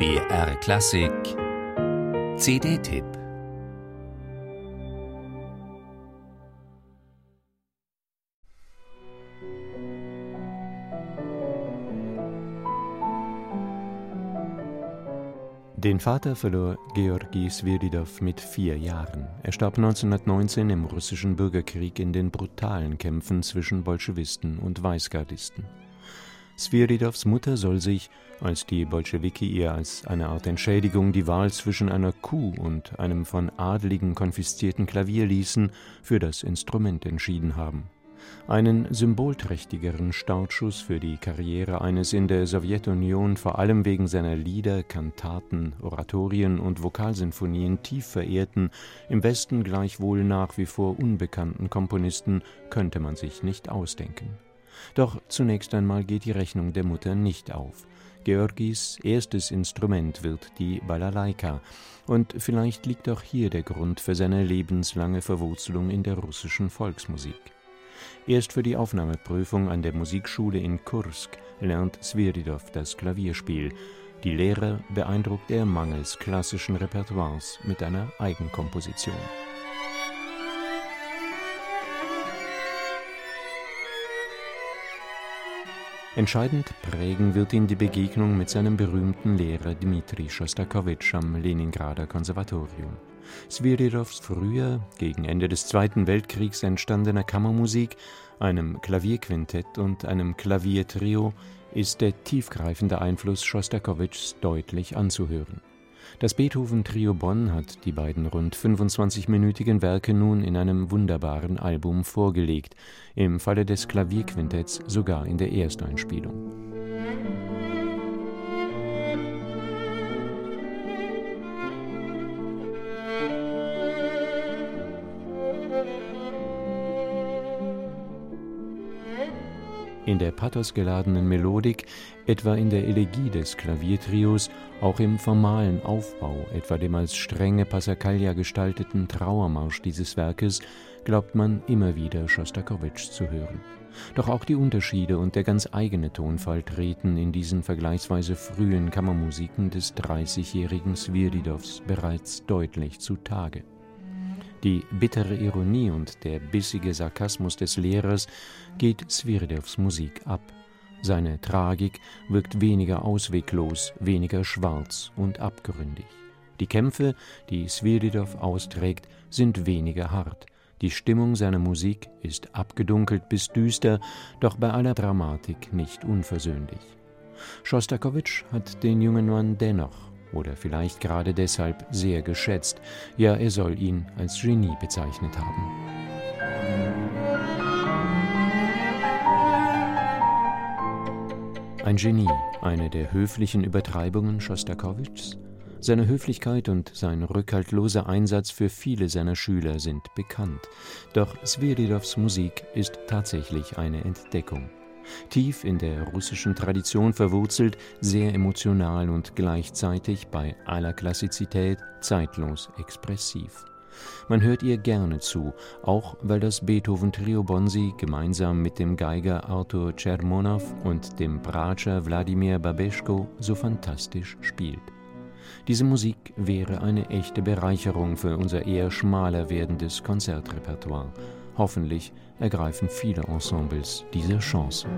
BR Klassik CD-Tipp Den Vater verlor Georgi Sviridov mit vier Jahren. Er starb 1919 im russischen Bürgerkrieg in den brutalen Kämpfen zwischen Bolschewisten und Weißgardisten. Sviridovs Mutter soll sich, als die Bolschewiki ihr als eine Art Entschädigung die Wahl zwischen einer Kuh und einem von Adligen konfiszierten Klavier ließen, für das Instrument entschieden haben. Einen symbolträchtigeren Startschuss für die Karriere eines in der Sowjetunion vor allem wegen seiner Lieder, Kantaten, Oratorien und Vokalsinfonien tief verehrten, im Westen gleichwohl nach wie vor unbekannten Komponisten könnte man sich nicht ausdenken. Doch zunächst einmal geht die Rechnung der Mutter nicht auf. Georgis erstes Instrument wird die Balalaika, und vielleicht liegt auch hier der Grund für seine lebenslange Verwurzelung in der russischen Volksmusik. Erst für die Aufnahmeprüfung an der Musikschule in Kursk lernt Sviridov das Klavierspiel. Die Lehrer beeindruckt er mangels klassischen Repertoires mit einer Eigenkomposition. Entscheidend prägen wird ihn die Begegnung mit seinem berühmten Lehrer Dmitri Schostakowitsch am Leningrader Konservatorium. Sviridows früher, gegen Ende des Zweiten Weltkriegs entstandener Kammermusik, einem Klavierquintett und einem Klaviertrio, ist der tiefgreifende Einfluss Schostakowitschs deutlich anzuhören. Das Beethoven-Trio Bonn hat die beiden rund 25-minütigen Werke nun in einem wunderbaren Album vorgelegt, im Falle des Klavierquintetts sogar in der Ersteinspielung. In der pathosgeladenen Melodik, etwa in der Elegie des Klaviertrios, auch im formalen Aufbau, etwa dem als strenge Passacaglia gestalteten Trauermarsch dieses Werkes, glaubt man immer wieder Schostakowitsch zu hören. Doch auch die Unterschiede und der ganz eigene Tonfall treten in diesen vergleichsweise frühen Kammermusiken des 30-jährigen Sviridovs bereits deutlich zutage. Die bittere Ironie und der bissige Sarkasmus des Lehrers geht Sviridovs Musik ab. Seine Tragik wirkt weniger ausweglos, weniger schwarz und abgründig. Die Kämpfe, die Sviridov austrägt, sind weniger hart. Die Stimmung seiner Musik ist abgedunkelt bis düster, doch bei aller Dramatik nicht unversöhnlich. Schostakowitsch hat den jungen Mann dennoch oder vielleicht gerade deshalb sehr geschätzt, ja er soll ihn als Genie bezeichnet haben. Ein Genie, eine der höflichen Übertreibungen Schostakowitschs? Seine Höflichkeit und sein rückhaltloser Einsatz für viele seiner Schüler sind bekannt. Doch Sviridows Musik ist tatsächlich eine Entdeckung tief in der russischen Tradition verwurzelt, sehr emotional und gleichzeitig bei aller Klassizität zeitlos expressiv. Man hört ihr gerne zu, auch weil das Beethoven-Trio Bonsi gemeinsam mit dem Geiger Arthur Tschermonow und dem Bratscher Wladimir Babeschko so fantastisch spielt. Diese Musik wäre eine echte Bereicherung für unser eher schmaler werdendes Konzertrepertoire. Hoffentlich ergreifen viele Ensembles diese Chance.